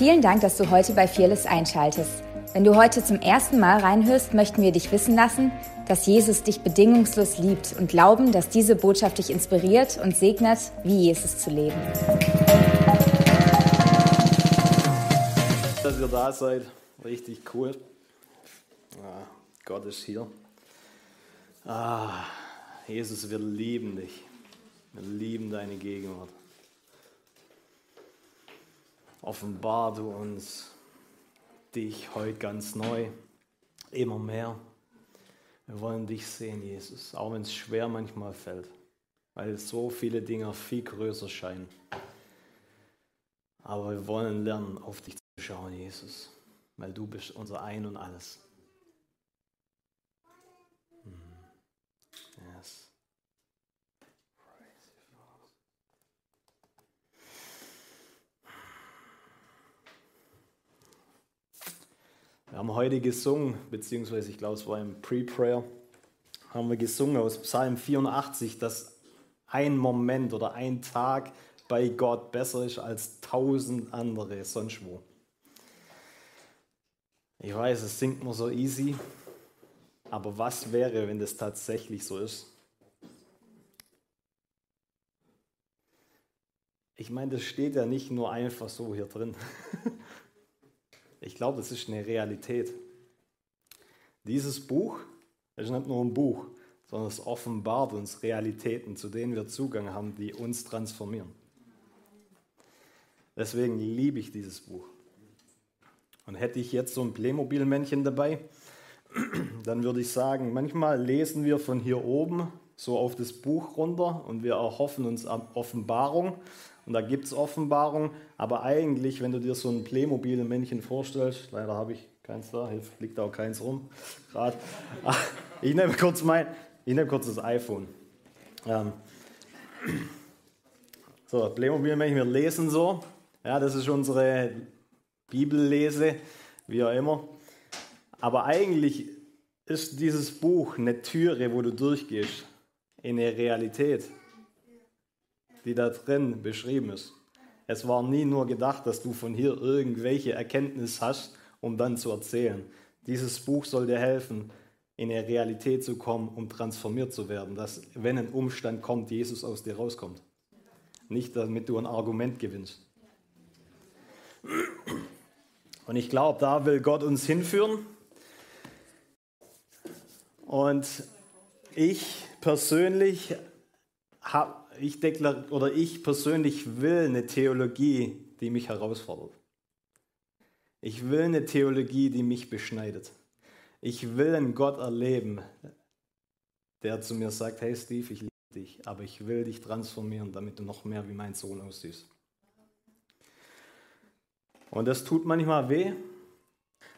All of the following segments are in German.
Vielen Dank, dass du heute bei Fearless einschaltest. Wenn du heute zum ersten Mal reinhörst, möchten wir dich wissen lassen, dass Jesus dich bedingungslos liebt und glauben, dass diese Botschaft dich inspiriert und segnet, wie Jesus zu leben. Dass ihr da seid, richtig cool. Ah, Gott ist hier. Ah, Jesus, wir lieben dich. Wir lieben deine Gegenwart. Offenbar du uns dich heute ganz neu, immer mehr. Wir wollen dich sehen, Jesus, auch wenn es schwer manchmal fällt, weil so viele Dinge viel größer scheinen. Aber wir wollen lernen, auf dich zu schauen, Jesus, weil du bist unser Ein und alles. Wir haben heute gesungen, beziehungsweise ich glaube, es war im Pre-Prayer, haben wir gesungen aus Psalm 84, dass ein Moment oder ein Tag bei Gott besser ist als tausend andere sonst wo. Ich weiß, es singt nur so easy, aber was wäre, wenn das tatsächlich so ist? Ich meine, das steht ja nicht nur einfach so hier drin. Ich glaube, das ist eine Realität. Dieses Buch ist nicht nur ein Buch, sondern es offenbart uns Realitäten, zu denen wir Zugang haben, die uns transformieren. Deswegen liebe ich dieses Buch. Und hätte ich jetzt so ein Playmobil-Männchen dabei, dann würde ich sagen, manchmal lesen wir von hier oben so auf das Buch runter und wir erhoffen uns Offenbarung. Und da gibt es Offenbarung, aber eigentlich, wenn du dir so ein Playmobil-Männchen vorstellst, leider habe ich keins da, liegt auch keins rum, gerade. Ich nehme kurz mein, ich nehme kurz das iPhone. Ähm, so, Playmobil-Männchen, wir lesen so. Ja, das ist unsere Bibellese, wie auch immer. Aber eigentlich ist dieses Buch eine Türe, wo du durchgehst in eine Realität die da drin beschrieben ist. Es war nie nur gedacht, dass du von hier irgendwelche Erkenntnis hast, um dann zu erzählen. Dieses Buch soll dir helfen, in eine Realität zu kommen, um transformiert zu werden, dass wenn ein Umstand kommt, Jesus aus dir rauskommt. Nicht damit du ein Argument gewinnst. Und ich glaube, da will Gott uns hinführen. Und ich persönlich habe ich oder ich persönlich will eine Theologie, die mich herausfordert. Ich will eine Theologie, die mich beschneidet. Ich will einen Gott erleben, der zu mir sagt, hey Steve, ich liebe dich, aber ich will dich transformieren, damit du noch mehr wie mein Sohn aussiehst. Und das tut manchmal weh,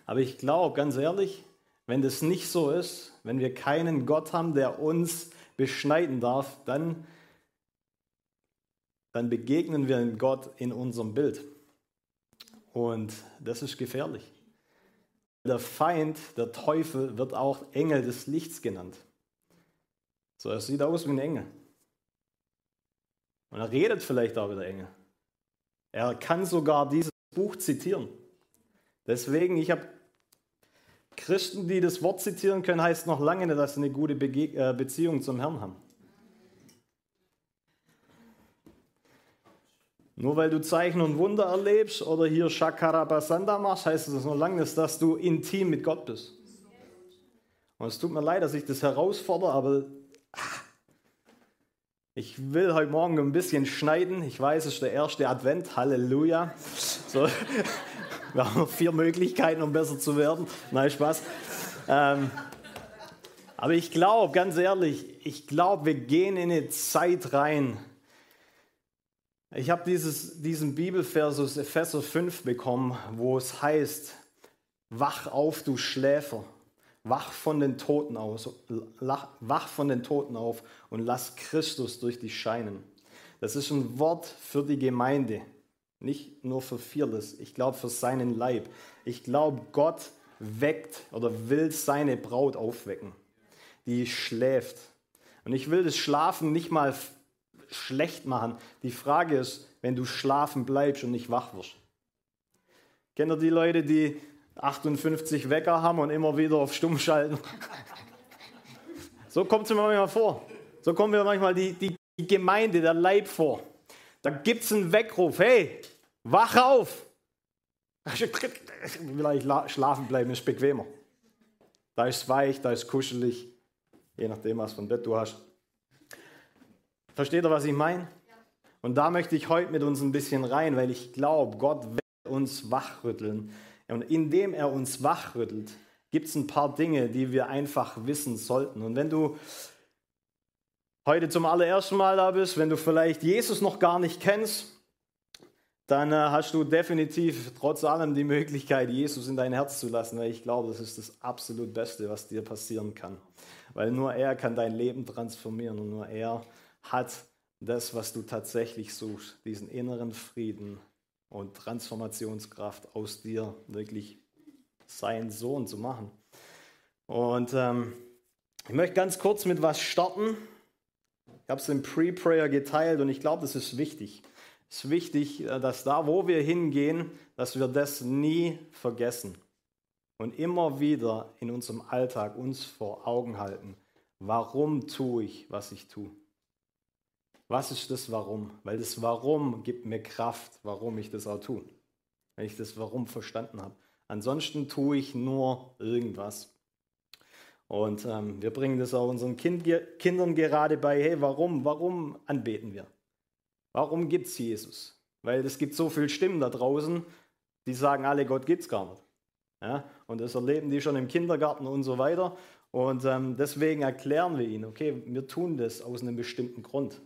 aber ich glaube, ganz ehrlich, wenn das nicht so ist, wenn wir keinen Gott haben, der uns beschneiden darf, dann dann begegnen wir Gott in unserem Bild. Und das ist gefährlich. Der Feind, der Teufel, wird auch Engel des Lichts genannt. So, er sieht aus wie ein Engel. Und er redet vielleicht auch wie der Engel. Er kann sogar dieses Buch zitieren. Deswegen, ich habe Christen, die das Wort zitieren können, heißt noch lange nicht, dass sie eine gute äh, Beziehung zum Herrn haben. Nur weil du Zeichen und Wunder erlebst oder hier Shakarabasanda machst, heißt das noch lange nicht, dass du intim mit Gott bist. Und es tut mir leid, dass ich das herausfordere, aber ah, ich will heute Morgen ein bisschen schneiden. Ich weiß, es ist der erste Advent. Halleluja. So, wir haben noch vier Möglichkeiten, um besser zu werden. Nein, Spaß. Ähm, aber ich glaube, ganz ehrlich, ich glaube, wir gehen in eine Zeit rein, ich habe diesen Bibelvers aus Epheser 5 bekommen, wo es heißt, wach auf, du Schläfer, wach von den Toten aus, wach von den Toten auf und lass Christus durch dich scheinen. Das ist ein Wort für die Gemeinde, nicht nur für Fearless, ich glaube für seinen Leib. Ich glaube, Gott weckt oder will seine Braut aufwecken, die schläft. Und ich will das Schlafen nicht mal schlecht machen. Die Frage ist, wenn du schlafen bleibst und nicht wach wirst. Kennt ihr die Leute, die 58 Wecker haben und immer wieder auf Stumm schalten? so kommt es mir manchmal vor. So kommt mir manchmal die, die, die Gemeinde, der Leib vor. Da gibt es einen Weckruf. Hey, wach auf! Vielleicht schlafen bleiben ist bequemer. Da ist weich, da ist kuschelig, je nachdem, was für ein Bett du hast. Versteht ihr, was ich meine? Und da möchte ich heute mit uns ein bisschen rein, weil ich glaube, Gott will uns wachrütteln. Und indem er uns wachrüttelt, gibt es ein paar Dinge, die wir einfach wissen sollten. Und wenn du heute zum allerersten Mal da bist, wenn du vielleicht Jesus noch gar nicht kennst, dann äh, hast du definitiv trotz allem die Möglichkeit, Jesus in dein Herz zu lassen, weil ich glaube, das ist das absolut Beste, was dir passieren kann. Weil nur er kann dein Leben transformieren und nur er hat das, was du tatsächlich suchst, diesen inneren Frieden und Transformationskraft aus dir wirklich sein Sohn zu machen. Und ähm, ich möchte ganz kurz mit was starten. Ich habe es im Pre-Prayer geteilt und ich glaube, das ist wichtig. Es ist wichtig, äh, dass da, wo wir hingehen, dass wir das nie vergessen und immer wieder in unserem Alltag uns vor Augen halten. Warum tue ich, was ich tue? Was ist das Warum? Weil das Warum gibt mir Kraft, warum ich das auch tue. Wenn ich das Warum verstanden habe. Ansonsten tue ich nur irgendwas. Und ähm, wir bringen das auch unseren kind, Kindern gerade bei, hey, warum, warum anbeten wir? Warum gibt es Jesus? Weil es gibt so viele Stimmen da draußen, die sagen alle, Gott gibt es gar nicht. Ja? Und das erleben die schon im Kindergarten und so weiter. Und ähm, deswegen erklären wir ihnen, okay, wir tun das aus einem bestimmten Grund.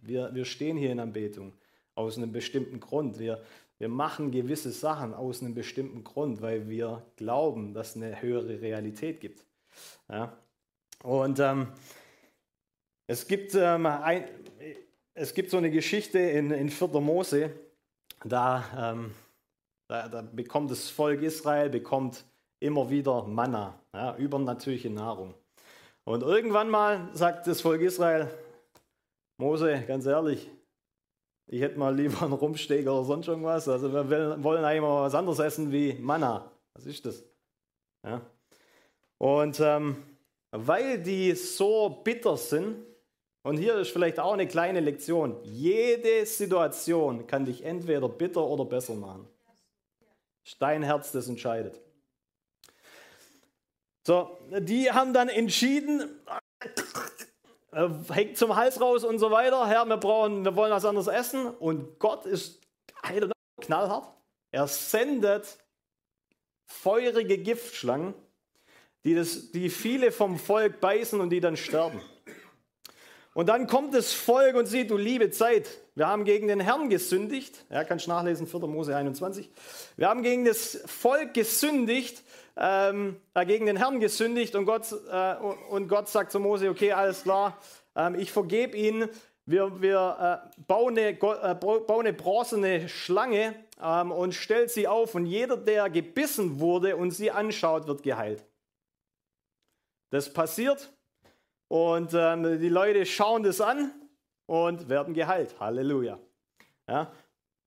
Wir, wir stehen hier in Anbetung aus einem bestimmten Grund. Wir, wir machen gewisse Sachen aus einem bestimmten Grund, weil wir glauben, dass es eine höhere Realität gibt. Ja? Und ähm, es gibt ähm, ein, es gibt so eine Geschichte in, in 4. Mose, da, ähm, da, da, bekommt das Volk Israel bekommt immer wieder Manna, ja, übernatürliche Nahrung. Und irgendwann mal sagt das Volk Israel, Mose, ganz ehrlich, ich hätte mal lieber einen Rumsteak oder sonst irgendwas. Also wir wollen eigentlich mal was anderes essen wie Manna. Was ist das? Ja. Und ähm, weil die so bitter sind, und hier ist vielleicht auch eine kleine Lektion. Jede Situation kann dich entweder bitter oder besser machen. Dein Herz, das entscheidet. So, die haben dann entschieden, äh, hängt zum Hals raus und so weiter. Herr, wir, brauchen, wir wollen was anderes essen. Und Gott ist knallhart. Er sendet feurige Giftschlangen, die, das, die viele vom Volk beißen und die dann sterben. Und dann kommt das Volk und sieht, du liebe Zeit, wir haben gegen den Herrn gesündigt. Ja, kannst nachlesen, 4. Mose 21. Wir haben gegen das Volk gesündigt, ähm, äh, gegen den Herrn gesündigt und Gott, äh, und Gott sagt zu Mose, okay, alles klar, ähm, ich vergebe ihnen. Wir, wir äh, bauen, eine, äh, bauen eine bronzene Schlange ähm, und stellt sie auf und jeder, der gebissen wurde und sie anschaut, wird geheilt. Das passiert und ähm, die Leute schauen das an und werden geheilt. Halleluja. Ja,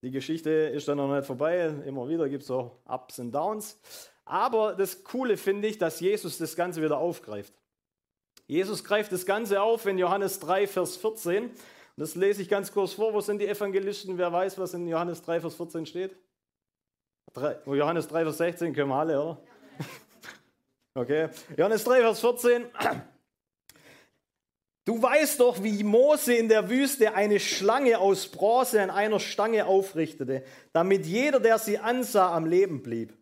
die Geschichte ist dann noch nicht vorbei. Immer wieder gibt es so Ups und Downs. Aber das Coole finde ich, dass Jesus das Ganze wieder aufgreift. Jesus greift das Ganze auf in Johannes 3, Vers 14. Und das lese ich ganz kurz vor. Wo sind die Evangelisten? Wer weiß, was in Johannes 3, Vers 14 steht? Johannes 3, Vers 16 können wir alle, oder? Okay. Johannes 3, Vers 14. Du weißt doch, wie Mose in der Wüste eine Schlange aus Bronze an einer Stange aufrichtete, damit jeder, der sie ansah, am Leben blieb.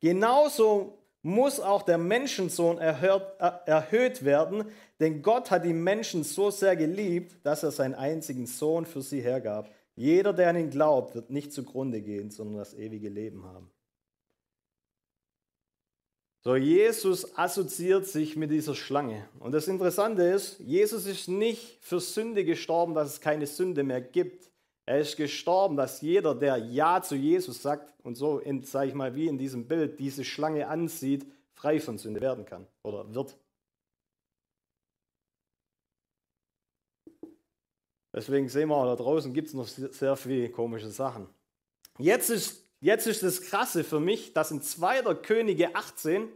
Genauso muss auch der Menschensohn erhört, äh, erhöht werden, denn Gott hat die Menschen so sehr geliebt, dass er seinen einzigen Sohn für sie hergab. Jeder, der an ihn glaubt, wird nicht zugrunde gehen, sondern das ewige Leben haben. So, Jesus assoziiert sich mit dieser Schlange. Und das Interessante ist, Jesus ist nicht für Sünde gestorben, dass es keine Sünde mehr gibt. Er ist gestorben, dass jeder, der Ja zu Jesus sagt und so, sage ich mal, wie in diesem Bild, diese Schlange ansieht, frei von Sünde werden kann oder wird. Deswegen sehen wir, da draußen gibt es noch sehr viele komische Sachen. Jetzt ist jetzt ist das Krasse für mich, dass in 2. Könige 18,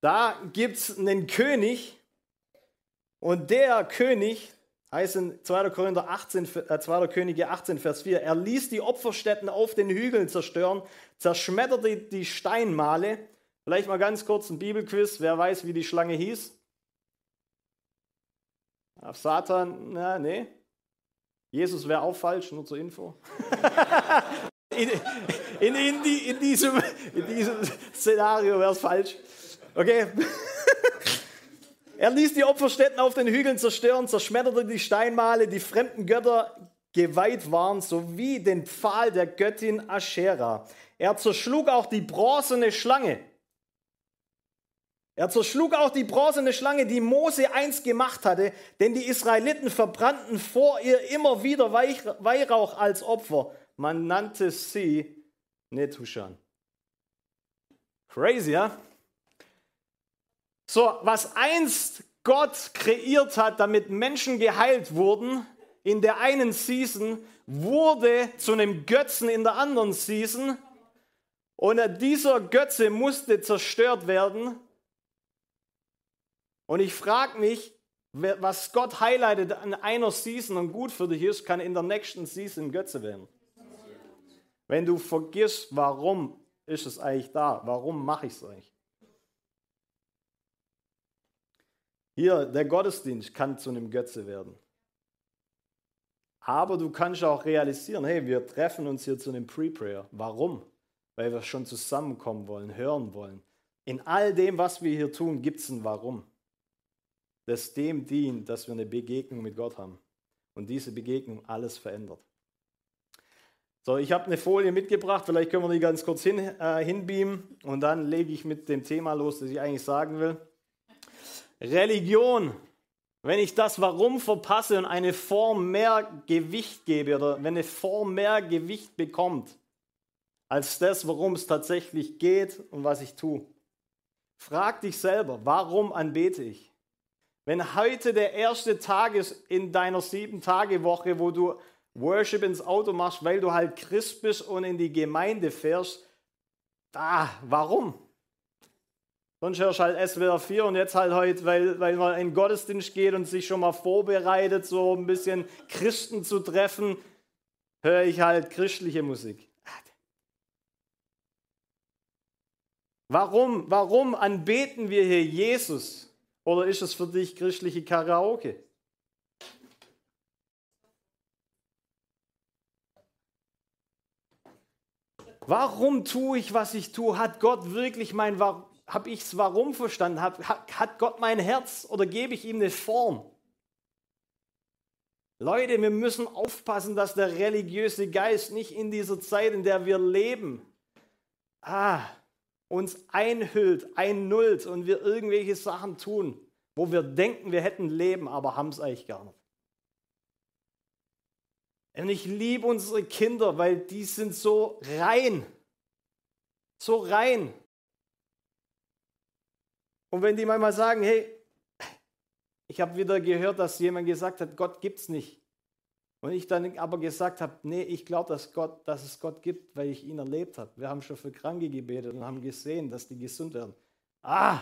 da gibt es einen König und der König, heißt in 2. Korinther 18, äh, 2. Könige 18, Vers 4, er ließ die Opferstätten auf den Hügeln zerstören, zerschmetterte die Steinmale. Vielleicht mal ganz kurz ein Bibelquiz, wer weiß, wie die Schlange hieß? Auf Satan, na, nee. Jesus wäre auch falsch, nur zur Info. in, in, in, die, in, diesem, in diesem Szenario wäre es falsch. Okay. er ließ die Opferstätten auf den Hügeln zerstören, zerschmetterte die Steinmale, die fremden Götter geweiht waren, sowie den Pfahl der Göttin Aschera. Er zerschlug auch die bronzene Schlange, er zerschlug auch die bronzene Schlange, die Mose einst gemacht hatte, denn die Israeliten verbrannten vor ihr immer wieder Weihrauch als Opfer. Man nannte sie Netushan. Crazy, ja? So, was einst Gott kreiert hat, damit Menschen geheilt wurden, in der einen Season, wurde zu einem Götzen in der anderen Season. Und dieser Götze musste zerstört werden, und ich frage mich, was Gott highlightet an einer Season und gut für dich ist, kann in der nächsten Season Götze werden. Wenn du vergisst, warum ist es eigentlich da? Warum mache ich es eigentlich? Hier, der Gottesdienst kann zu einem Götze werden. Aber du kannst auch realisieren, hey, wir treffen uns hier zu einem Pre-Prayer. Warum? Weil wir schon zusammenkommen wollen, hören wollen. In all dem, was wir hier tun, gibt es ein Warum das dem dient, dass wir eine Begegnung mit Gott haben. Und diese Begegnung alles verändert. So, ich habe eine Folie mitgebracht, vielleicht können wir die ganz kurz hin, äh, hinbeamen und dann lege ich mit dem Thema los, das ich eigentlich sagen will. Religion. Wenn ich das Warum verpasse und eine Form mehr Gewicht gebe oder wenn eine Form mehr Gewicht bekommt als das, worum es tatsächlich geht und was ich tue. Frag dich selber, warum anbete ich? Wenn heute der erste Tag ist in deiner Sieben-Tage-Woche, wo du Worship ins Auto machst, weil du halt Christ bist und in die Gemeinde fährst, da, warum? Sonst hörst halt SWR 4 und jetzt halt heute, weil, weil man in den Gottesdienst geht und sich schon mal vorbereitet, so ein bisschen Christen zu treffen, höre ich halt christliche Musik. Warum, warum anbeten wir hier Jesus? Oder ist es für dich christliche Karaoke? Warum tue ich, was ich tue? Hat Gott wirklich mein habe ich es warum verstanden? Hat, Gott mein Herz oder gebe ich ihm eine Form? Leute, wir müssen aufpassen, dass der religiöse Geist nicht in dieser Zeit, in der wir leben, ah, uns einhüllt, einnullt und wir irgendwelche Sachen tun, wo wir denken, wir hätten Leben, aber haben es eigentlich gar nicht. Und ich liebe unsere Kinder, weil die sind so rein. So rein. Und wenn die manchmal sagen, hey, ich habe wieder gehört, dass jemand gesagt hat, Gott gibt es nicht. Und ich dann aber gesagt habe, nee, ich glaube, dass, dass es Gott gibt, weil ich ihn erlebt habe. Wir haben schon für Kranke gebetet und haben gesehen, dass die gesund werden. Ah!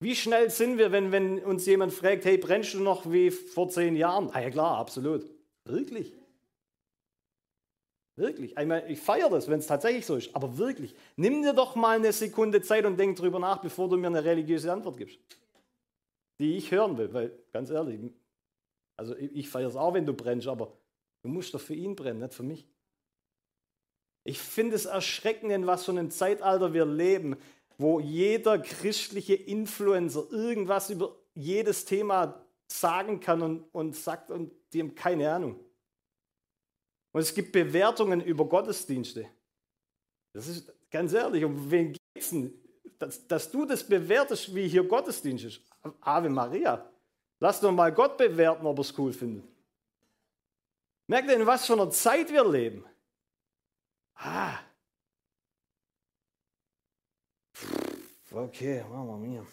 Wie schnell sind wir, wenn, wenn uns jemand fragt, hey, brennst du noch wie vor zehn Jahren? Ah ja klar, absolut. Wirklich. Wirklich. Ich, meine, ich feiere das, wenn es tatsächlich so ist. Aber wirklich, nimm dir doch mal eine Sekunde Zeit und denk drüber nach, bevor du mir eine religiöse Antwort gibst die ich hören will. Weil, ganz ehrlich, also ich, ich feiere es auch, wenn du brennst, aber du musst doch für ihn brennen, nicht für mich. Ich finde es erschreckend, in was für einem Zeitalter wir leben, wo jeder christliche Influencer irgendwas über jedes Thema sagen kann und, und sagt und die haben keine Ahnung. Und es gibt Bewertungen über Gottesdienste. Das ist ganz ehrlich, um wen geht es denn? Dass, dass du das bewertest, wie hier Gottesdienst ist. Ave Maria. Lass doch mal Gott bewerten, ob er es cool findet. Merkt ihr, in was für einer Zeit wir leben? Ah. Okay, Mama mia.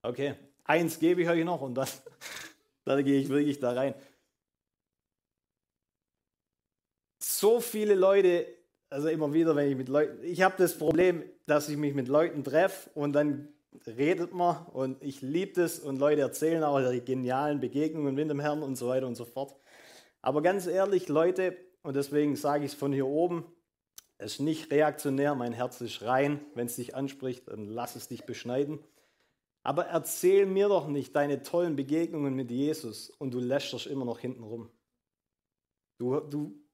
Okay, eins gebe ich euch noch und dann, dann gehe ich wirklich da rein. So viele Leute, also immer wieder, wenn ich mit Leuten, ich habe das Problem, dass ich mich mit Leuten treffe und dann redet man und ich liebe das und Leute erzählen auch ihre genialen Begegnungen mit dem Herrn und so weiter und so fort. Aber ganz ehrlich, Leute, und deswegen sage ich es von hier oben, es ist nicht reaktionär, mein Herz ist rein. Wenn es dich anspricht, dann lass es dich beschneiden. Aber erzähl mir doch nicht deine tollen Begegnungen mit Jesus und du lästerst immer noch hinten rum. Du, du,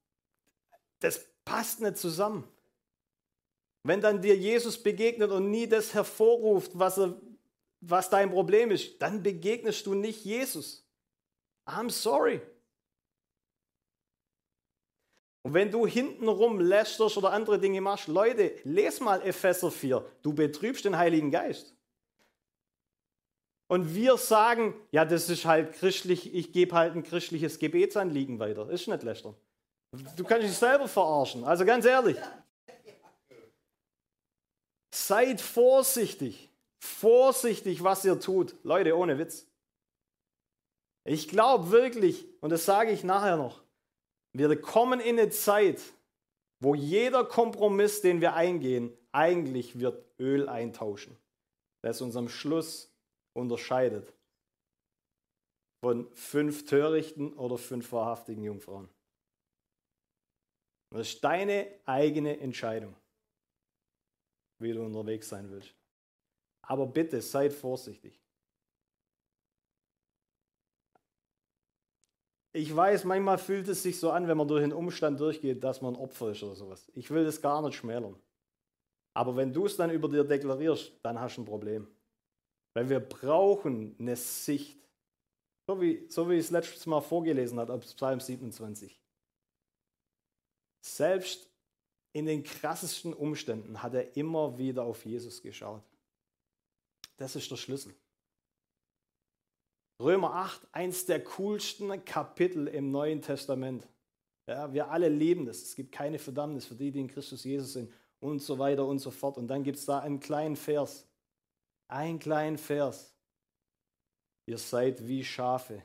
das passt nicht zusammen. Wenn dann dir Jesus begegnet und nie das hervorruft, was, er, was dein Problem ist, dann begegnest du nicht Jesus. I'm sorry. Und wenn du hintenrum lästerst oder andere Dinge machst, Leute, les mal Epheser 4. Du betrübst den Heiligen Geist. Und wir sagen, ja, das ist halt christlich, ich gebe halt ein christliches Gebetsanliegen weiter. Ist nicht lästern. Du kannst dich selber verarschen. Also ganz ehrlich. Seid vorsichtig. Vorsichtig, was ihr tut. Leute, ohne Witz. Ich glaube wirklich, und das sage ich nachher noch, wir kommen in eine Zeit, wo jeder Kompromiss, den wir eingehen, eigentlich wird Öl eintauschen, das uns am Schluss unterscheidet von fünf törichten oder fünf wahrhaftigen Jungfrauen. Das ist deine eigene Entscheidung, wie du unterwegs sein willst. Aber bitte seid vorsichtig. Ich weiß, manchmal fühlt es sich so an, wenn man durch einen Umstand durchgeht, dass man Opfer ist oder sowas. Ich will das gar nicht schmälern. Aber wenn du es dann über dir deklarierst, dann hast du ein Problem. Weil wir brauchen eine Sicht. So wie, so wie ich es letztes Mal vorgelesen habe, aus Psalm 27. Selbst in den krassesten Umständen hat er immer wieder auf Jesus geschaut. Das ist der Schlüssel. Römer 8, eins der coolsten Kapitel im Neuen Testament. Ja, wir alle lieben das. Es gibt keine Verdammnis für die, die in Christus Jesus sind und so weiter und so fort. Und dann gibt es da einen kleinen Vers. Einen kleinen Vers. Ihr seid wie Schafe,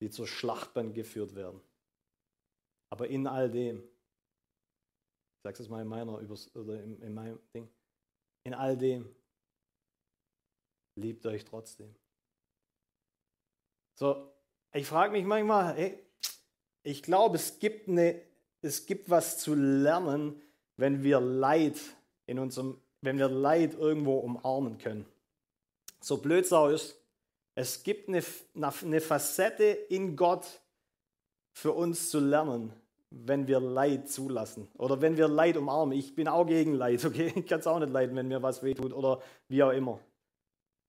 die zur Schlachtbahn geführt werden. Aber in all dem, ich sage es mal in meiner oder in, in meinem Ding, in all dem liebt euch trotzdem. So, ich frage mich manchmal, hey, ich glaube, es gibt, eine, es gibt was zu lernen, wenn wir Leid in unserem, wenn wir Leid irgendwo umarmen können. So blöd es ist, es gibt eine, eine Facette in Gott für uns zu lernen, wenn wir Leid zulassen oder wenn wir Leid umarmen. Ich bin auch gegen Leid, okay? Ich kann es auch nicht leiden, wenn mir was wehtut oder wie auch immer.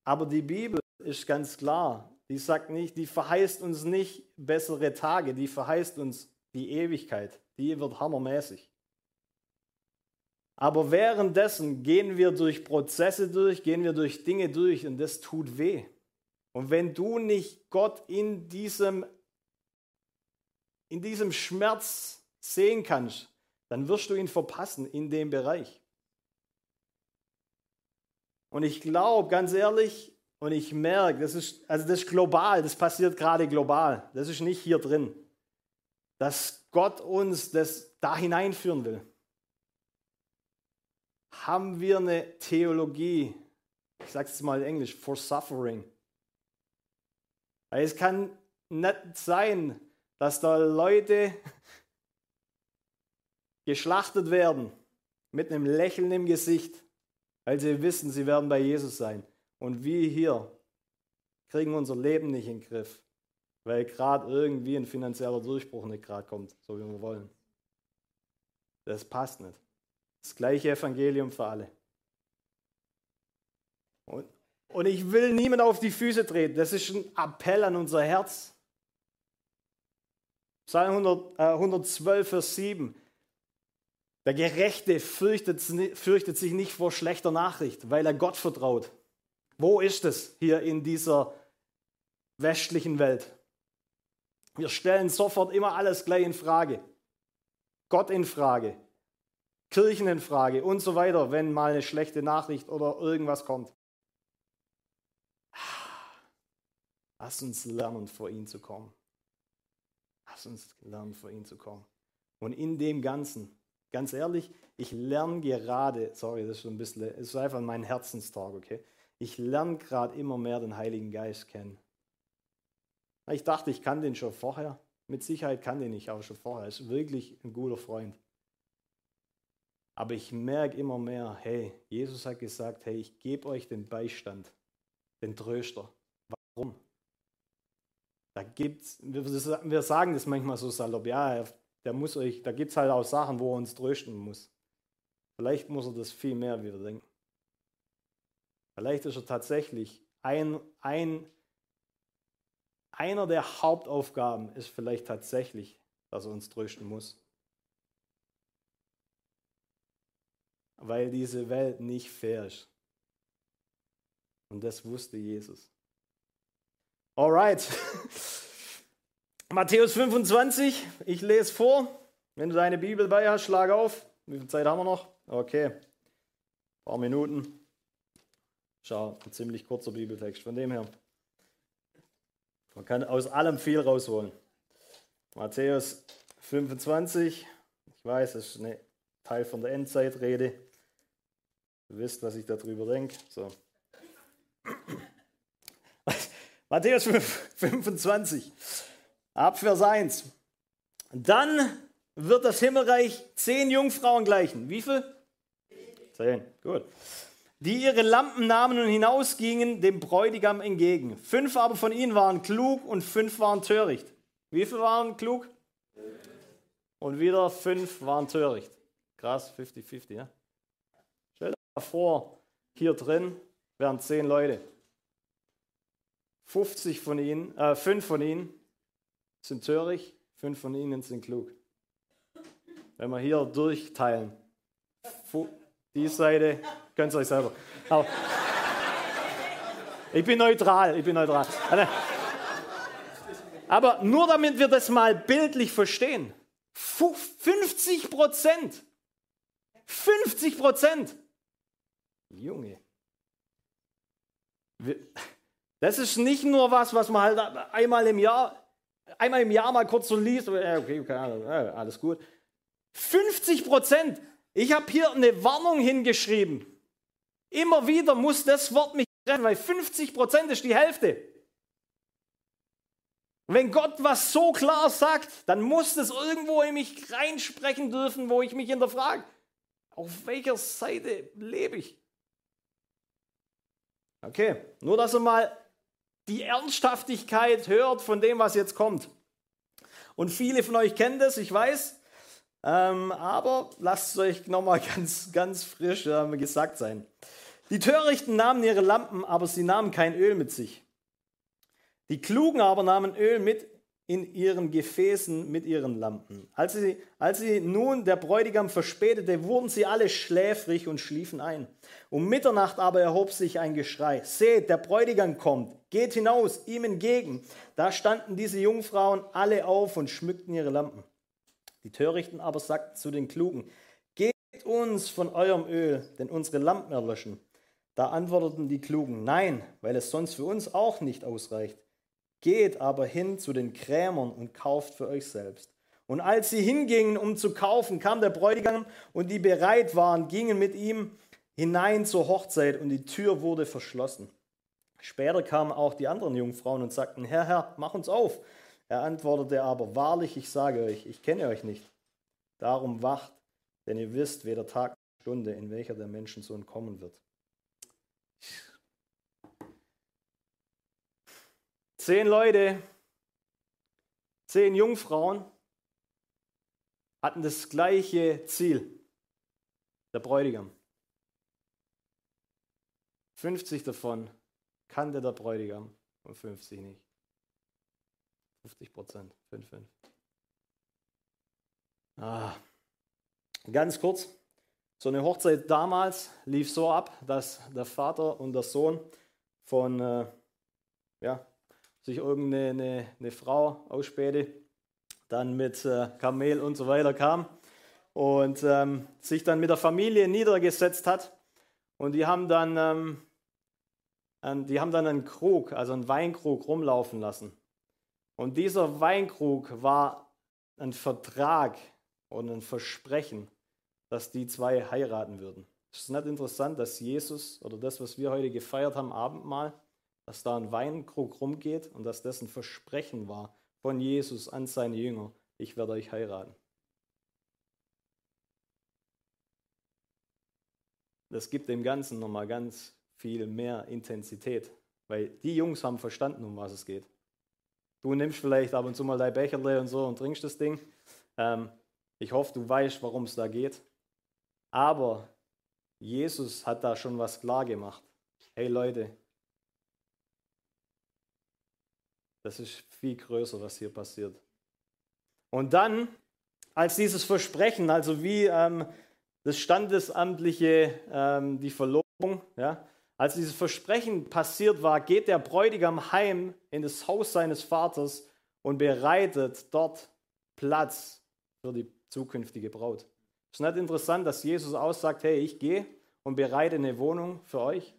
Aber die Bibel ist ganz klar. Die sagt nicht, die verheißt uns nicht bessere Tage, die verheißt uns die Ewigkeit. Die wird hammermäßig. Aber währenddessen gehen wir durch Prozesse durch, gehen wir durch Dinge durch und das tut weh. Und wenn du nicht Gott in diesem, in diesem Schmerz sehen kannst, dann wirst du ihn verpassen in dem Bereich. Und ich glaube, ganz ehrlich, und ich merke, das ist, also das ist global, das passiert gerade global. Das ist nicht hier drin. Dass Gott uns das da hineinführen will. Haben wir eine Theologie, ich sage es mal in Englisch, for suffering. Weil es kann nicht sein, dass da Leute geschlachtet werden mit einem Lächeln im Gesicht, weil sie wissen, sie werden bei Jesus sein. Und wir hier kriegen unser Leben nicht in den Griff, weil gerade irgendwie ein finanzieller Durchbruch nicht gerade kommt, so wie wir wollen. Das passt nicht. Das gleiche Evangelium für alle. Und, und ich will niemand auf die Füße treten. Das ist ein Appell an unser Herz. Psalm 100, äh, 112, Vers 7. Der Gerechte fürchtet, fürchtet sich nicht vor schlechter Nachricht, weil er Gott vertraut. Wo ist es hier in dieser westlichen Welt? Wir stellen sofort immer alles gleich in Frage. Gott in Frage, Kirchen in Frage und so weiter, wenn mal eine schlechte Nachricht oder irgendwas kommt. Lass uns lernen, vor ihn zu kommen. Lass uns lernen, vor ihn zu kommen. Und in dem Ganzen, ganz ehrlich, ich lerne gerade, sorry, das ist so ein bisschen, es ist einfach mein Herzenstalk, okay? Ich lerne gerade immer mehr den Heiligen Geist kennen. Ich dachte, ich kann den schon vorher. Mit Sicherheit kann den ich auch schon vorher. Er ist wirklich ein guter Freund. Aber ich merke immer mehr, hey, Jesus hat gesagt, hey, ich gebe euch den Beistand, den Tröster. Warum? Da gibt's, wir sagen das manchmal so salopp, ja, der muss euch, da gibt es halt auch Sachen, wo er uns trösten muss. Vielleicht muss er das viel mehr wieder denken. Vielleicht ist er tatsächlich ein, ein, einer der Hauptaufgaben ist vielleicht tatsächlich, dass er uns trösten muss. Weil diese Welt nicht fair ist. Und das wusste Jesus. Alright. Matthäus 25, ich lese vor. Wenn du deine Bibel bei hast, schlag auf. Wie viel Zeit haben wir noch? Okay. Ein paar Minuten. Schau, ein ziemlich kurzer Bibeltext. Von dem her. Man kann aus allem viel rausholen. Matthäus 25. Ich weiß, es ist ein Teil von der Endzeitrede. Du wisst, was ich darüber denke. So. Matthäus 25. Abvers 1. Dann wird das Himmelreich zehn Jungfrauen gleichen. Wie viel? Zehn. Gut. Die ihre Lampen nahmen und hinausgingen dem Bräutigam entgegen. Fünf aber von ihnen waren klug und fünf waren töricht. Wie viele waren klug? Und wieder fünf waren töricht. Krass, 50-50, ja? Stell dir mal vor, hier drin wären zehn Leute. 50 von ihnen, äh, fünf von ihnen sind töricht, fünf von ihnen sind klug. Wenn wir hier durchteilen, die Seite, könnt ihr euch selber. Aber ich bin neutral, ich bin neutral. Aber nur damit wir das mal bildlich verstehen. 50 Prozent. 50 Prozent. Junge. Das ist nicht nur was, was man halt einmal im Jahr einmal im Jahr mal kurz so liest, okay, keine Ahnung, alles gut. 50 Prozent. Ich habe hier eine Warnung hingeschrieben. Immer wieder muss das Wort mich treffen, weil 50 Prozent ist die Hälfte. Wenn Gott was so klar sagt, dann muss das irgendwo in mich reinsprechen dürfen, wo ich mich hinterfrage. Auf welcher Seite lebe ich? Okay, nur dass ihr mal die Ernsthaftigkeit hört von dem, was jetzt kommt. Und viele von euch kennen das, ich weiß, ähm, aber lasst es euch nochmal ganz, ganz frisch äh, gesagt sein. Die Törichten nahmen ihre Lampen, aber sie nahmen kein Öl mit sich. Die Klugen aber nahmen Öl mit in ihren Gefäßen mit ihren Lampen. Als sie, als sie nun der Bräutigam verspätete, wurden sie alle schläfrig und schliefen ein. Um Mitternacht aber erhob sich ein Geschrei. Seht, der Bräutigam kommt, geht hinaus, ihm entgegen. Da standen diese Jungfrauen alle auf und schmückten ihre Lampen. Die Törichten aber sagten zu den Klugen, Gebt uns von eurem Öl, denn unsere Lampen erlöschen. Da antworteten die Klugen, nein, weil es sonst für uns auch nicht ausreicht. Geht aber hin zu den Krämern und kauft für euch selbst. Und als sie hingingen, um zu kaufen, kam der Bräutigam und die bereit waren, gingen mit ihm hinein zur Hochzeit und die Tür wurde verschlossen. Später kamen auch die anderen Jungfrauen und sagten, Herr, Herr, mach uns auf. Er antwortete aber, wahrlich, ich sage euch, ich kenne euch nicht. Darum wacht, denn ihr wisst weder Tag noch Stunde, in welcher der Menschensohn kommen wird. Zehn Leute, zehn Jungfrauen hatten das gleiche Ziel, der Bräutigam. 50 davon kannte der Bräutigam und 50 nicht. 50 Prozent, 5, 5. Ah. Ganz kurz, so eine Hochzeit damals lief so ab, dass der Vater und der Sohn von äh, ja, sich irgendeine eine, eine Frau ausspähte, dann mit äh, Kamel und so weiter kam und ähm, sich dann mit der Familie niedergesetzt hat. Und die haben dann, ähm, die haben dann einen Krug, also einen Weinkrug rumlaufen lassen. Und dieser Weinkrug war ein Vertrag und ein Versprechen, dass die zwei heiraten würden. Ist es nicht interessant, dass Jesus oder das, was wir heute gefeiert haben, Abendmahl, dass da ein Weinkrug rumgeht und dass das ein Versprechen war von Jesus an seine Jünger, ich werde euch heiraten. Das gibt dem Ganzen nochmal ganz viel mehr Intensität, weil die Jungs haben verstanden, um was es geht. Du nimmst vielleicht ab und zu mal dein Becherle und so und trinkst das Ding. Ähm, ich hoffe, du weißt, worum es da geht. Aber Jesus hat da schon was klar gemacht. Hey Leute, das ist viel größer, was hier passiert. Und dann, als dieses Versprechen, also wie ähm, das standesamtliche, ähm, die Verlobung, ja, als dieses Versprechen passiert war, geht der Bräutigam heim in das Haus seines Vaters und bereitet dort Platz für die zukünftige Braut. Ist nicht interessant, dass Jesus aussagt, hey, ich gehe und bereite eine Wohnung für euch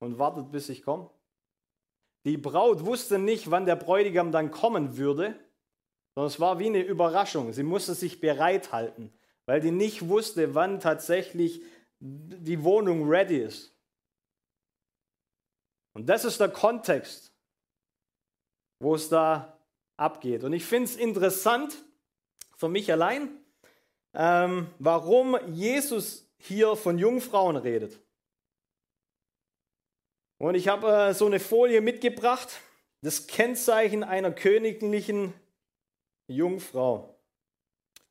und wartet, bis ich komme? Die Braut wusste nicht, wann der Bräutigam dann kommen würde, sondern es war wie eine Überraschung. Sie musste sich bereithalten, weil die nicht wusste, wann tatsächlich die Wohnung ready ist. Und das ist der Kontext, wo es da abgeht. Und ich finde es interessant für mich allein, ähm, warum Jesus hier von Jungfrauen redet. Und ich habe äh, so eine Folie mitgebracht, das Kennzeichen einer königlichen Jungfrau.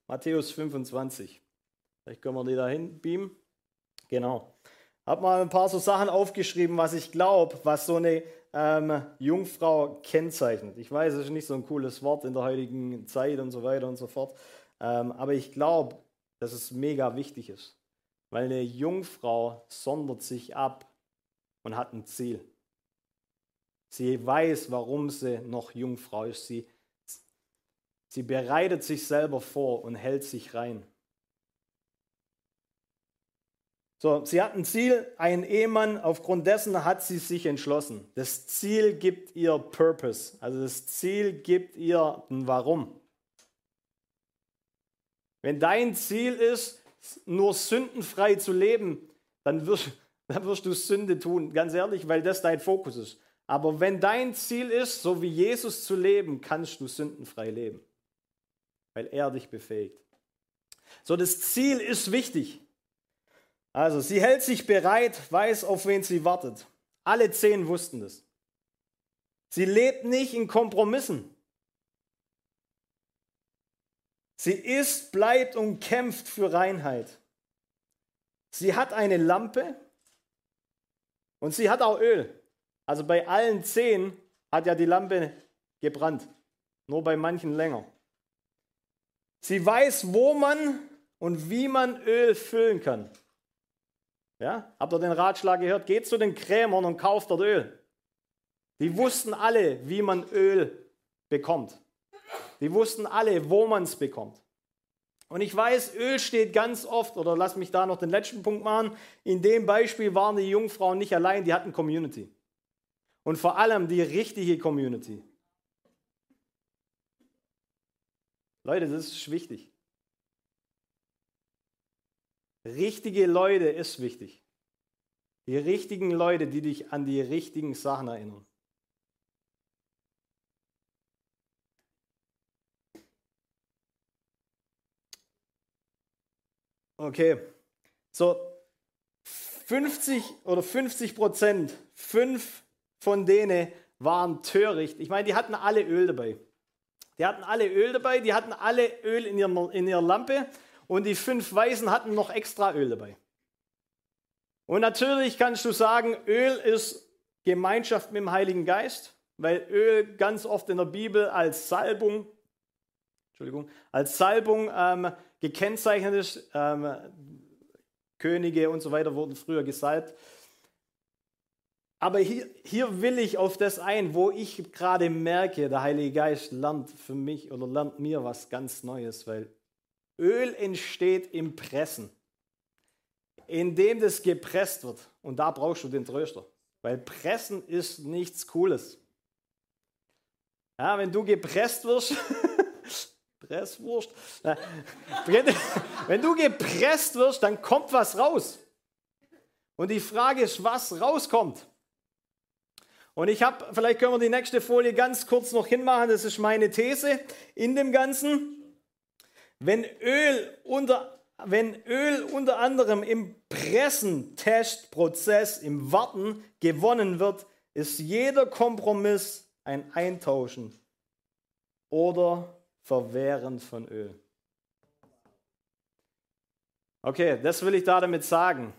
Matthäus 25. Vielleicht können wir die da hinbeamen. Genau habe mal ein paar so Sachen aufgeschrieben, was ich glaube, was so eine ähm, Jungfrau kennzeichnet. Ich weiß, es ist nicht so ein cooles Wort in der heutigen Zeit und so weiter und so fort. Ähm, aber ich glaube, dass es mega wichtig ist. Weil eine Jungfrau sondert sich ab und hat ein Ziel. Sie weiß, warum sie noch Jungfrau ist. Sie, sie bereitet sich selber vor und hält sich rein. So, sie hat ein Ziel, einen Ehemann, aufgrund dessen hat sie sich entschlossen. Das Ziel gibt ihr Purpose, also das Ziel gibt ihr ein Warum. Wenn dein Ziel ist, nur sündenfrei zu leben, dann wirst, dann wirst du Sünde tun, ganz ehrlich, weil das dein Fokus ist. Aber wenn dein Ziel ist, so wie Jesus zu leben, kannst du sündenfrei leben, weil er dich befähigt. So, das Ziel ist wichtig. Also, sie hält sich bereit, weiß, auf wen sie wartet. Alle zehn wussten das. Sie lebt nicht in Kompromissen. Sie isst, bleibt und kämpft für Reinheit. Sie hat eine Lampe und sie hat auch Öl. Also bei allen zehn hat ja die Lampe gebrannt, nur bei manchen länger. Sie weiß, wo man und wie man Öl füllen kann. Ja? Habt ihr den Ratschlag gehört? Geht zu den Krämern und kauft dort Öl. Die wussten alle, wie man Öl bekommt. Die wussten alle, wo man es bekommt. Und ich weiß, Öl steht ganz oft, oder lass mich da noch den letzten Punkt machen. In dem Beispiel waren die Jungfrauen nicht allein, die hatten Community. Und vor allem die richtige Community. Leute, das ist wichtig. Richtige Leute ist wichtig. Die richtigen Leute, die dich an die richtigen Sachen erinnern. Okay, so 50 oder 50 Prozent, fünf von denen waren töricht. Ich meine, die hatten alle Öl dabei. Die hatten alle Öl dabei, die hatten alle Öl in ihrer, in ihrer Lampe und die fünf Weisen hatten noch extra Öl dabei. Und natürlich kannst du sagen, Öl ist Gemeinschaft mit dem Heiligen Geist, weil Öl ganz oft in der Bibel als Salbung, Entschuldigung, als Salbung ähm, gekennzeichnet ist. Ähm, Könige und so weiter wurden früher gesalbt. Aber hier, hier will ich auf das ein, wo ich gerade merke, der Heilige Geist lernt für mich oder lernt mir was ganz Neues, weil Öl entsteht im Pressen, indem das gepresst wird. Und da brauchst du den Tröster, weil Pressen ist nichts Cooles. Ja, wenn du gepresst wirst, Presswurst, wenn, du gepresst wirst, dann kommt was raus. Und die Frage ist, was rauskommt. Und ich habe, vielleicht können wir die nächste Folie ganz kurz noch hinmachen, das ist meine These in dem Ganzen. Wenn Öl unter, wenn Öl unter anderem im Pressen-Testprozess, im Warten gewonnen wird, ist jeder Kompromiss ein Eintauschen oder Verwehren von Öl. Okay, das will ich da damit sagen.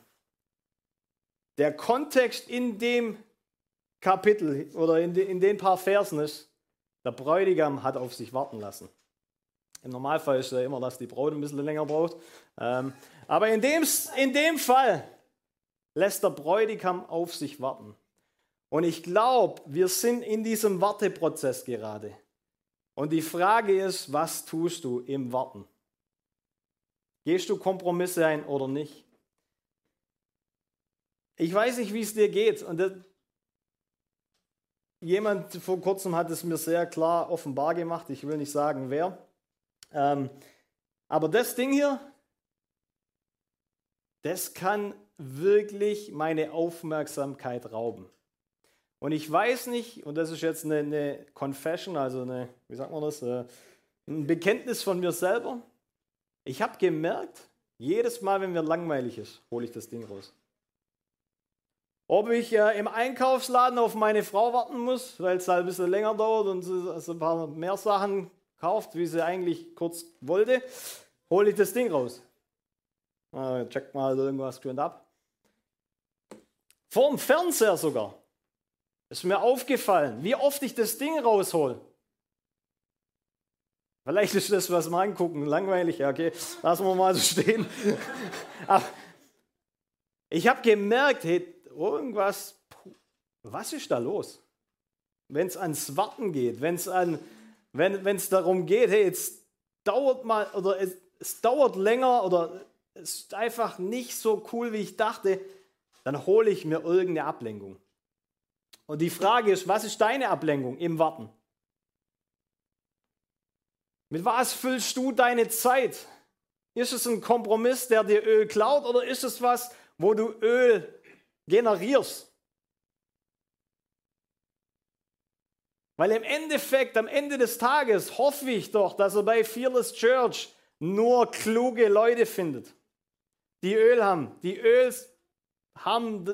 Der Kontext in dem Kapitel oder in, de, in den paar Versen ist, der Bräutigam hat auf sich warten lassen. Im Normalfall ist es ja immer, dass die Braut ein bisschen länger braucht. Ähm, aber in dem, in dem Fall lässt der Bräutigam auf sich warten. Und ich glaube, wir sind in diesem Warteprozess gerade. Und die Frage ist, was tust du im Warten? Gehst du Kompromisse ein oder nicht? Ich weiß nicht, wie es dir geht. Und das, Jemand vor kurzem hat es mir sehr klar offenbar gemacht. Ich will nicht sagen, wer. Ähm, aber das Ding hier, das kann wirklich meine Aufmerksamkeit rauben. Und ich weiß nicht, und das ist jetzt eine, eine Confession, also eine, wie sagt man das, äh, ein Bekenntnis von mir selber. Ich habe gemerkt, jedes Mal, wenn mir langweilig ist, hole ich das Ding raus. Ob ich äh, im Einkaufsladen auf meine Frau warten muss, weil es halt ein bisschen länger dauert und sie also ein paar mehr Sachen kauft, wie sie eigentlich kurz wollte, hole ich das Ding raus. Äh, check mal irgendwas geschwind ab. Vor dem Fernseher sogar. Ist mir aufgefallen, wie oft ich das Ding raushol. Vielleicht ist das, was wir angucken, langweilig. Ja, okay, lassen wir mal so stehen. Aber ich habe gemerkt, hey, irgendwas, was ist da los? Wenn es ans Warten geht, wenn's an, wenn es darum geht, hey, jetzt dauert mal oder es, es dauert länger oder es ist einfach nicht so cool, wie ich dachte, dann hole ich mir irgendeine Ablenkung. Und die Frage ist, was ist deine Ablenkung im Warten? Mit was füllst du deine Zeit? Ist es ein Kompromiss, der dir Öl klaut oder ist es was, wo du Öl generierst. Weil im Endeffekt, am Ende des Tages hoffe ich doch, dass er bei Fearless Church nur kluge Leute findet, die Öl haben, die Öls haben,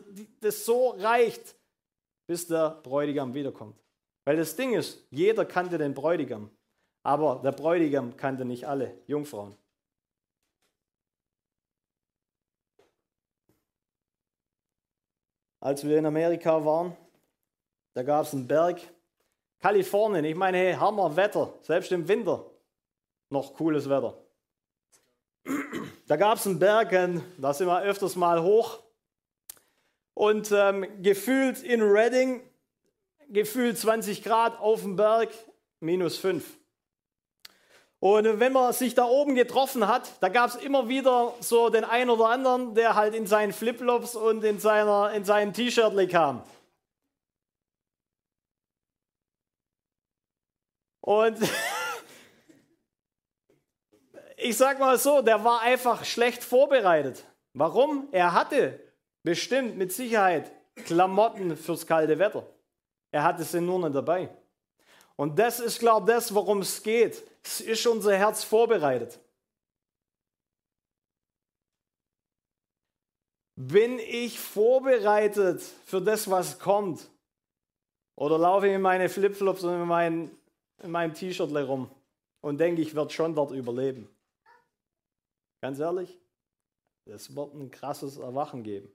das so reicht, bis der Bräutigam wiederkommt. Weil das Ding ist, jeder kannte den Bräutigam, aber der Bräutigam kannte nicht alle Jungfrauen. als wir in Amerika waren. Da gab es einen Berg. Kalifornien, ich meine, hey, Hammerwetter, selbst im Winter noch cooles Wetter. Da gab es einen Berg, da sind wir öfters mal hoch. Und ähm, gefühlt in Redding, gefühlt 20 Grad auf dem Berg, minus 5. Und wenn man sich da oben getroffen hat, da gab es immer wieder so den einen oder anderen, der halt in seinen Flipflops und in, seiner, in seinem T-Shirt kam. Und ich sag mal so, der war einfach schlecht vorbereitet. Warum? Er hatte bestimmt mit Sicherheit Klamotten fürs kalte Wetter. Er hatte sie nur nicht dabei. Und das ist, glaube ich, das, worum es geht. Es ist unser Herz vorbereitet. Bin ich vorbereitet für das, was kommt? Oder laufe ich in meine Flipflops und in, mein, in meinem T-Shirt rum und denke, ich werde schon dort überleben? Ganz ehrlich, es wird ein krasses Erwachen geben.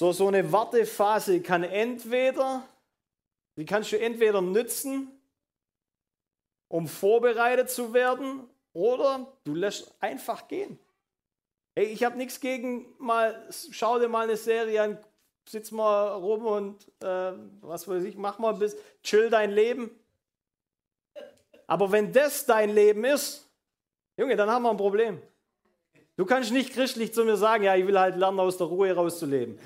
So, so eine Wartephase kann entweder, die kannst du entweder nützen, um vorbereitet zu werden, oder du lässt einfach gehen. Hey, ich habe nichts gegen mal, schau dir mal eine Serie an, sitz mal rum und äh, was weiß ich, mach mal bis, chill dein Leben. Aber wenn das dein Leben ist, Junge, dann haben wir ein Problem. Du kannst nicht christlich zu mir sagen, ja, ich will halt lernen, aus der Ruhe rauszuleben.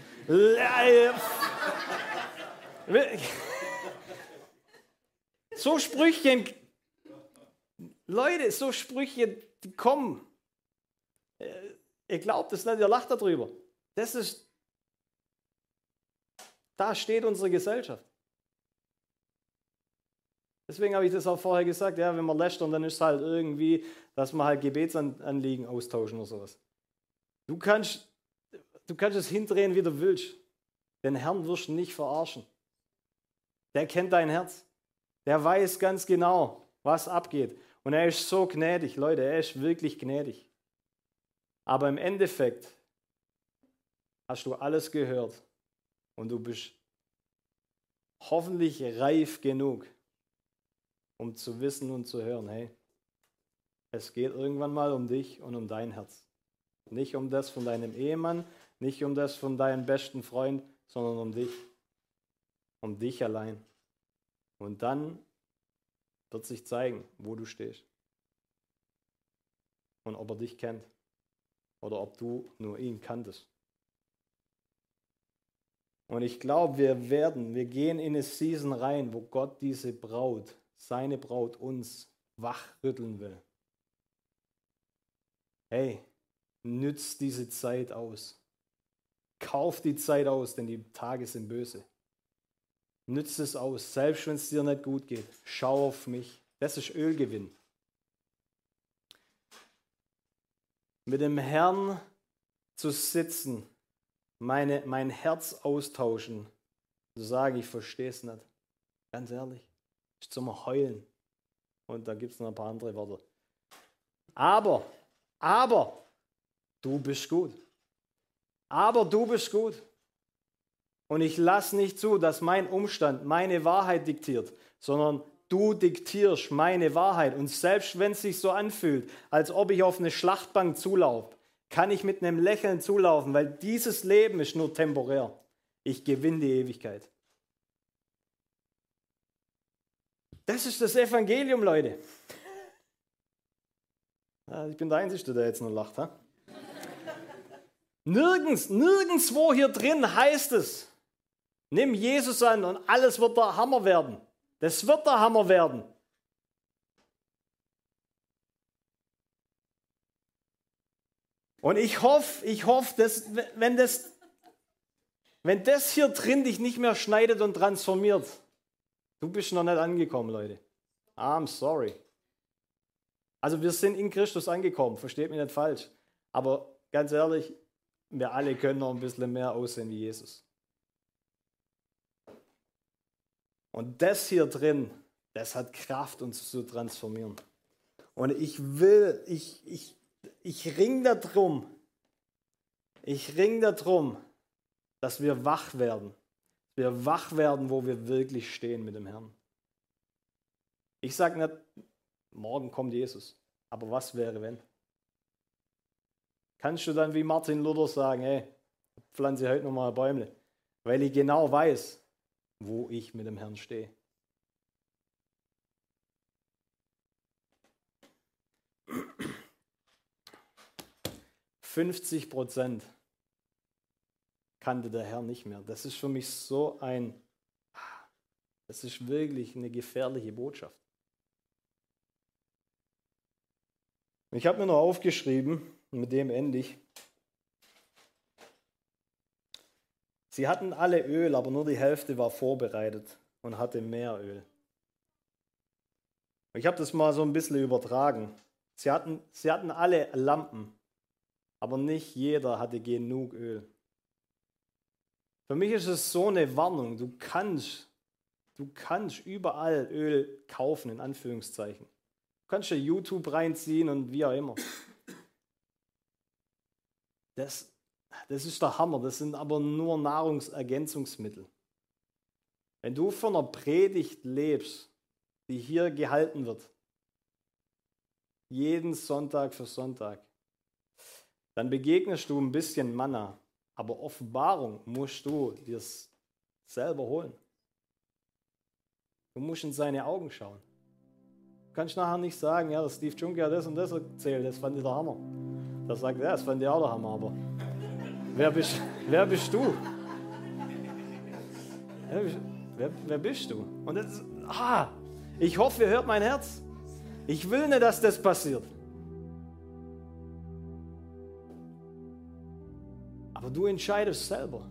So Sprüche, Leute, so Sprüche, kommen. Ihr glaubt es nicht, ihr lacht darüber. Das ist, da steht unsere Gesellschaft. Deswegen habe ich das auch vorher gesagt, ja, wenn wir lästern, dann ist es halt irgendwie, dass wir halt Gebetsanliegen austauschen oder sowas. Du kannst, du kannst es hindrehen, wie du willst. Den Herrn wirst du nicht verarschen. Der kennt dein Herz. Der weiß ganz genau, was abgeht. Und er ist so gnädig, Leute, er ist wirklich gnädig. Aber im Endeffekt hast du alles gehört und du bist hoffentlich reif genug, um zu wissen und zu hören, hey, es geht irgendwann mal um dich und um dein Herz. Nicht um das von deinem Ehemann, nicht um das von deinem besten Freund, sondern um dich. Um dich allein. Und dann wird sich zeigen, wo du stehst. Und ob er dich kennt. Oder ob du nur ihn kanntest. Und ich glaube, wir werden, wir gehen in eine Season rein, wo Gott diese Braut, seine Braut uns wachrütteln will. Hey, nützt diese Zeit aus. Kauf die Zeit aus, denn die Tage sind böse. Nützt es aus, selbst wenn es dir nicht gut geht. Schau auf mich. Das ist Ölgewinn. Mit dem Herrn zu sitzen, meine, mein Herz austauschen, zu sagen, ich verstehe es nicht. Ganz ehrlich, ist zum Heulen. Und da gibt es noch ein paar andere Worte. Aber, aber, du bist gut. Aber du bist gut. Und ich lasse nicht zu, dass mein Umstand meine Wahrheit diktiert, sondern du diktierst meine Wahrheit. Und selbst wenn es sich so anfühlt, als ob ich auf eine Schlachtbank zulaufe, kann ich mit einem Lächeln zulaufen, weil dieses Leben ist nur temporär. Ich gewinne die Ewigkeit. Das ist das Evangelium, Leute. Ich bin der Einzige, der jetzt nur lacht. Ha? Nirgends, nirgendwo hier drin heißt es, Nimm Jesus an und alles wird der Hammer werden. Das wird der Hammer werden. Und ich hoffe, ich hoffe, dass, wenn das, wenn das hier drin dich nicht mehr schneidet und transformiert, du bist noch nicht angekommen, Leute. I'm sorry. Also wir sind in Christus angekommen, versteht mich nicht falsch. Aber ganz ehrlich, wir alle können noch ein bisschen mehr aussehen wie Jesus. Und das hier drin, das hat Kraft, uns zu transformieren. Und ich will, ich, ich, ich ring darum, ich ring darum, dass wir wach werden. Wir wach werden, wo wir wirklich stehen mit dem Herrn. Ich sage nicht, morgen kommt Jesus. Aber was wäre, wenn? Kannst du dann wie Martin Luther sagen, hey, pflanze heute nochmal Bäume? Weil ich genau weiß, wo ich mit dem Herrn stehe. Fünfzig Prozent kannte der Herr nicht mehr. Das ist für mich so ein, das ist wirklich eine gefährliche Botschaft. Ich habe mir noch aufgeschrieben, mit dem ende ich, Sie hatten alle Öl, aber nur die Hälfte war vorbereitet und hatte mehr Öl. Ich habe das mal so ein bisschen übertragen. Sie hatten, sie hatten alle Lampen, aber nicht jeder hatte genug Öl. Für mich ist es so eine Warnung. Du kannst, du kannst überall Öl kaufen, in Anführungszeichen. Du kannst dir YouTube reinziehen und wie auch immer. Das das ist der Hammer. Das sind aber nur Nahrungsergänzungsmittel. Wenn du von einer Predigt lebst, die hier gehalten wird, jeden Sonntag für Sonntag, dann begegnest du ein bisschen Manna. Aber Offenbarung musst du dir selber holen. Du musst in seine Augen schauen. Du kannst nachher nicht sagen, ja, Steve Juncker hat das und das erzählt, das fand ich der Hammer. Da sagt er, ja, das fand ich auch der Hammer, aber Wer bist, wer bist du? wer, wer bist du? Und ist, ah, ich hoffe, ihr hört mein Herz. Ich will nicht, dass das passiert. Aber du entscheidest selber,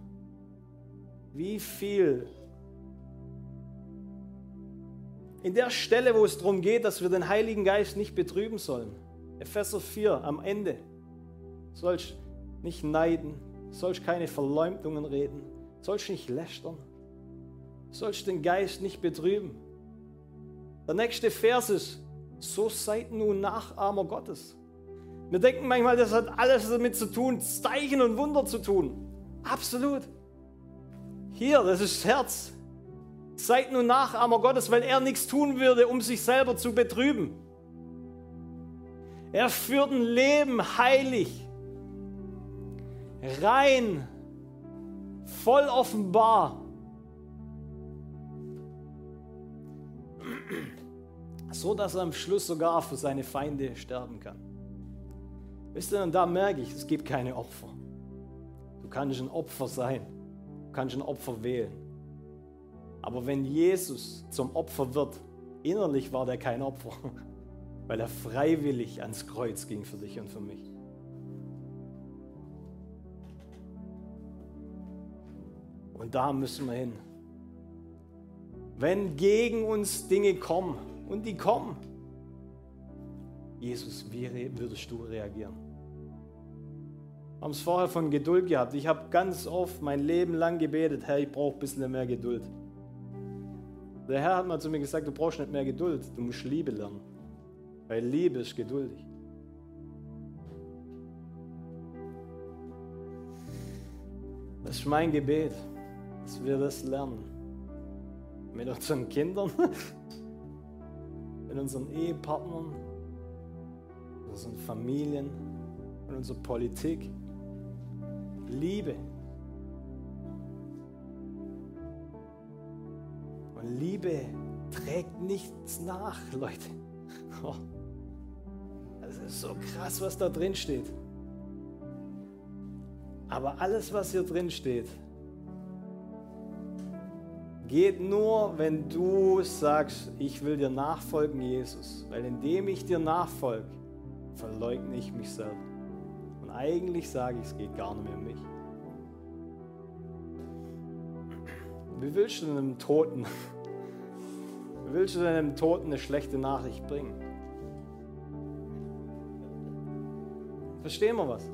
wie viel in der Stelle, wo es darum geht, dass wir den Heiligen Geist nicht betrüben sollen. Epheser 4 am Ende. Sollst nicht neiden, sollst keine Verleumdungen reden, sollst nicht lästern, sollst den Geist nicht betrüben. Der nächste Vers ist, so seid nun Nachahmer Gottes. Wir denken manchmal, das hat alles damit zu tun, Zeichen und Wunder zu tun. Absolut. Hier, das ist das Herz. Seid nun Nachahmer Gottes, weil er nichts tun würde, um sich selber zu betrüben. Er führt ein Leben heilig, rein, voll offenbar. So dass er am Schluss sogar für seine Feinde sterben kann. Wisst ihr, und da merke ich, es gibt keine Opfer. Du kannst ein Opfer sein. Du kannst ein Opfer wählen. Aber wenn Jesus zum Opfer wird, innerlich war der kein Opfer, weil er freiwillig ans Kreuz ging für dich und für mich. Und da müssen wir hin. Wenn gegen uns Dinge kommen, und die kommen, Jesus, wie würdest du reagieren? Wir haben es vorher von Geduld gehabt. Ich habe ganz oft mein Leben lang gebetet, Herr, ich brauche ein bisschen mehr Geduld. Der Herr hat mal zu mir gesagt, du brauchst nicht mehr Geduld, du musst Liebe lernen. Weil Liebe ist geduldig. Das ist mein Gebet, dass wir das lernen. Mit unseren Kindern, mit unseren Ehepartnern, mit unseren Familien, mit unserer Politik. Liebe. Und Liebe trägt nichts nach, Leute. Oh. Das ist so krass, was da drin steht. Aber alles, was hier drin steht, geht nur, wenn du sagst, ich will dir nachfolgen, Jesus. Weil indem ich dir nachfolge, verleugne ich mich selber. Und eigentlich sage ich, es geht gar nicht mehr um mich. Wie willst du einem Toten, wie willst du einem Toten eine schlechte Nachricht bringen? Verstehen wir was?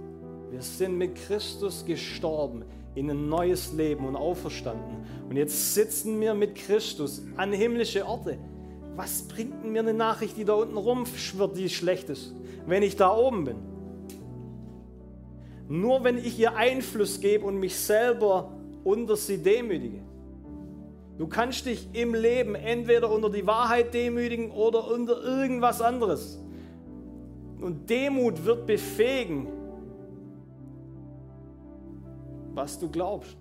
Wir sind mit Christus gestorben in ein neues Leben und auferstanden. Und jetzt sitzen wir mit Christus an himmlische Orte. Was bringt mir eine Nachricht, die da unten rumschwirrt, die schlecht ist, wenn ich da oben bin? Nur wenn ich ihr Einfluss gebe und mich selber unter sie demütige. Du kannst dich im Leben entweder unter die Wahrheit demütigen oder unter irgendwas anderes. Und Demut wird befähigen, was du glaubst.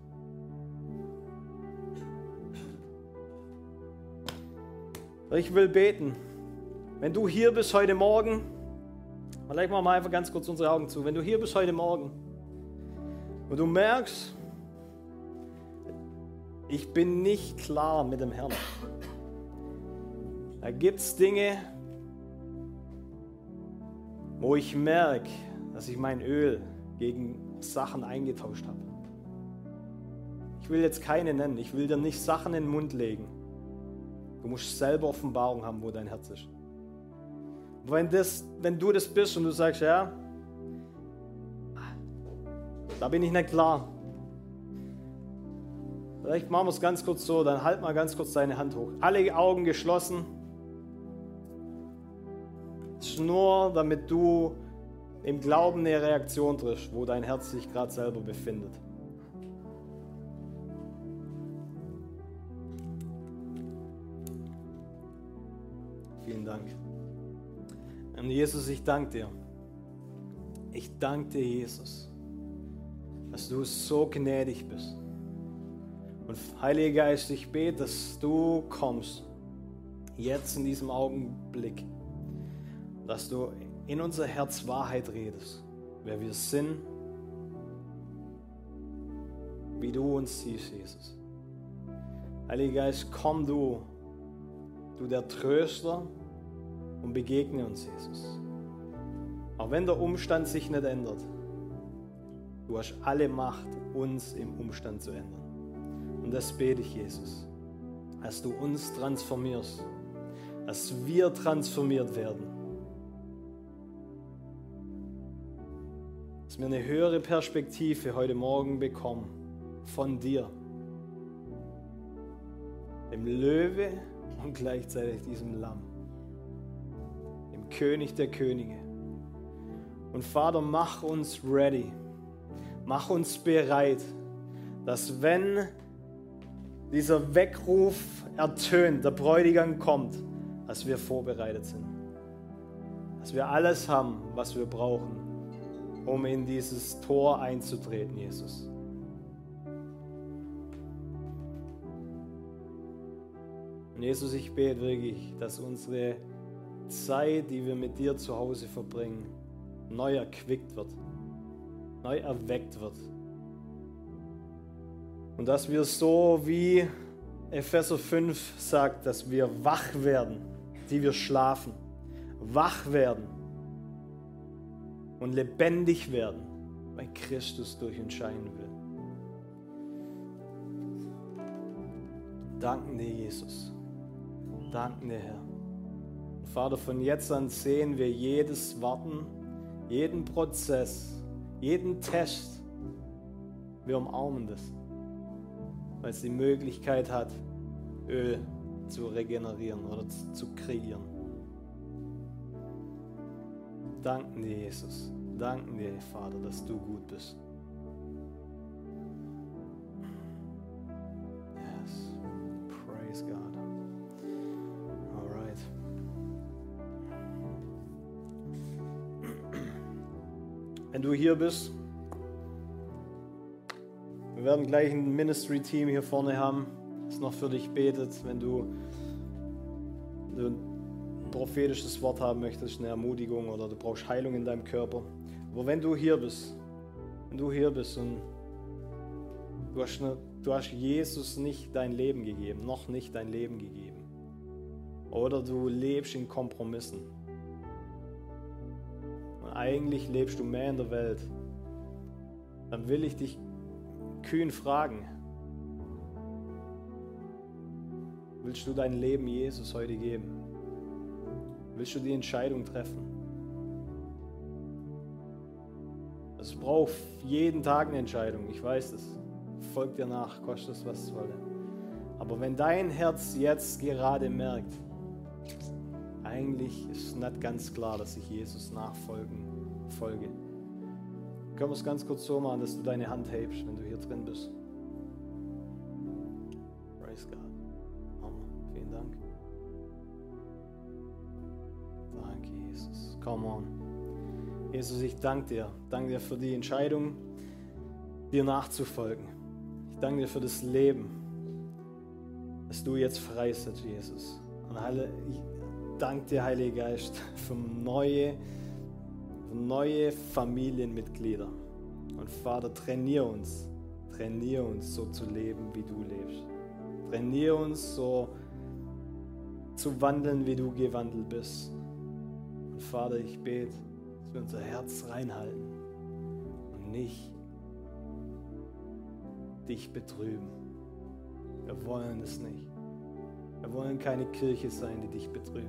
Ich will beten. Wenn du hier bist heute Morgen, vielleicht machen wir einfach ganz kurz unsere Augen zu. Wenn du hier bist heute Morgen und du merkst, ich bin nicht klar mit dem Herrn. Da gibt es Dinge, wo ich merke, dass ich mein Öl gegen Sachen eingetauscht habe. Ich will jetzt keine nennen, ich will dir nicht Sachen in den Mund legen. Du musst selber Offenbarung haben, wo dein Herz ist. Wenn, das, wenn du das bist und du sagst, ja, da bin ich nicht klar, Vielleicht machen wir es ganz kurz so, dann halt mal ganz kurz deine Hand hoch. Alle Augen geschlossen. Das ist nur, damit du im Glauben eine Reaktion triffst, wo dein Herz sich gerade selber befindet. Dank. Und Jesus, ich danke dir. Ich danke dir, Jesus, dass du so gnädig bist. Und Heiliger Geist, ich bete, dass du kommst, jetzt in diesem Augenblick, dass du in unser Herz Wahrheit redest, wer wir sind, wie du uns siehst, Jesus. Heiliger Geist, komm du, du der Tröster, und begegne uns, Jesus. Auch wenn der Umstand sich nicht ändert, du hast alle Macht, uns im Umstand zu ändern. Und das bete ich, Jesus, dass du uns transformierst, dass wir transformiert werden. Dass wir eine höhere Perspektive heute Morgen bekommen von dir, dem Löwe und gleichzeitig diesem Lamm, König der Könige. Und Vater, mach uns ready, mach uns bereit, dass wenn dieser Weckruf ertönt, der Bräutigam kommt, dass wir vorbereitet sind. Dass wir alles haben, was wir brauchen, um in dieses Tor einzutreten, Jesus. Und Jesus, ich bete wirklich, dass unsere Zeit, die wir mit dir zu Hause verbringen, neu erquickt wird, neu erweckt wird. Und dass wir so wie Epheser 5 sagt, dass wir wach werden, die wir schlafen, wach werden und lebendig werden, weil Christus durch uns scheinen will. Danken dir, Jesus. Danken dir, Herr. Vater, von jetzt an sehen wir jedes Warten, jeden Prozess, jeden Test. Wir umarmen das, weil es die Möglichkeit hat, Öl zu regenerieren oder zu kreieren. Danken dir, Jesus. Danken dir, Vater, dass du gut bist. Wenn du hier bist. Wir werden gleich ein Ministry-Team hier vorne haben, das noch für dich betet, wenn du, du ein prophetisches Wort haben möchtest, eine Ermutigung oder du brauchst Heilung in deinem Körper. Aber wenn du hier bist, wenn du hier bist und du hast, eine, du hast Jesus nicht dein Leben gegeben, noch nicht dein Leben gegeben, oder du lebst in Kompromissen, eigentlich lebst du mehr in der Welt, dann will ich dich kühn fragen, willst du dein Leben Jesus heute geben? Willst du die Entscheidung treffen? Es braucht jeden Tag eine Entscheidung, ich weiß es. Folgt dir nach, kostet es was es wolle. Aber wenn dein Herz jetzt gerade merkt, eigentlich ist es nicht ganz klar, dass ich Jesus nachfolgen folge. Können wir es ganz kurz so machen, dass du deine Hand hebst, wenn du hier drin bist. Praise God. Hammer. Vielen Dank. Danke, Jesus. Come on. Jesus, ich danke dir. Danke dir für die Entscheidung, dir nachzufolgen. Ich danke dir für das Leben, das du jetzt freisetzt, Jesus. Und ich danke dir, Heiliger Geist, für neue neue Familienmitglieder. Und Vater, trainier uns, trainier uns so zu leben, wie du lebst. Trainier uns so zu wandeln, wie du gewandelt bist. Und Vater, ich bete, dass wir unser Herz reinhalten und nicht dich betrüben. Wir wollen es nicht. Wir wollen keine Kirche sein, die dich betrübt.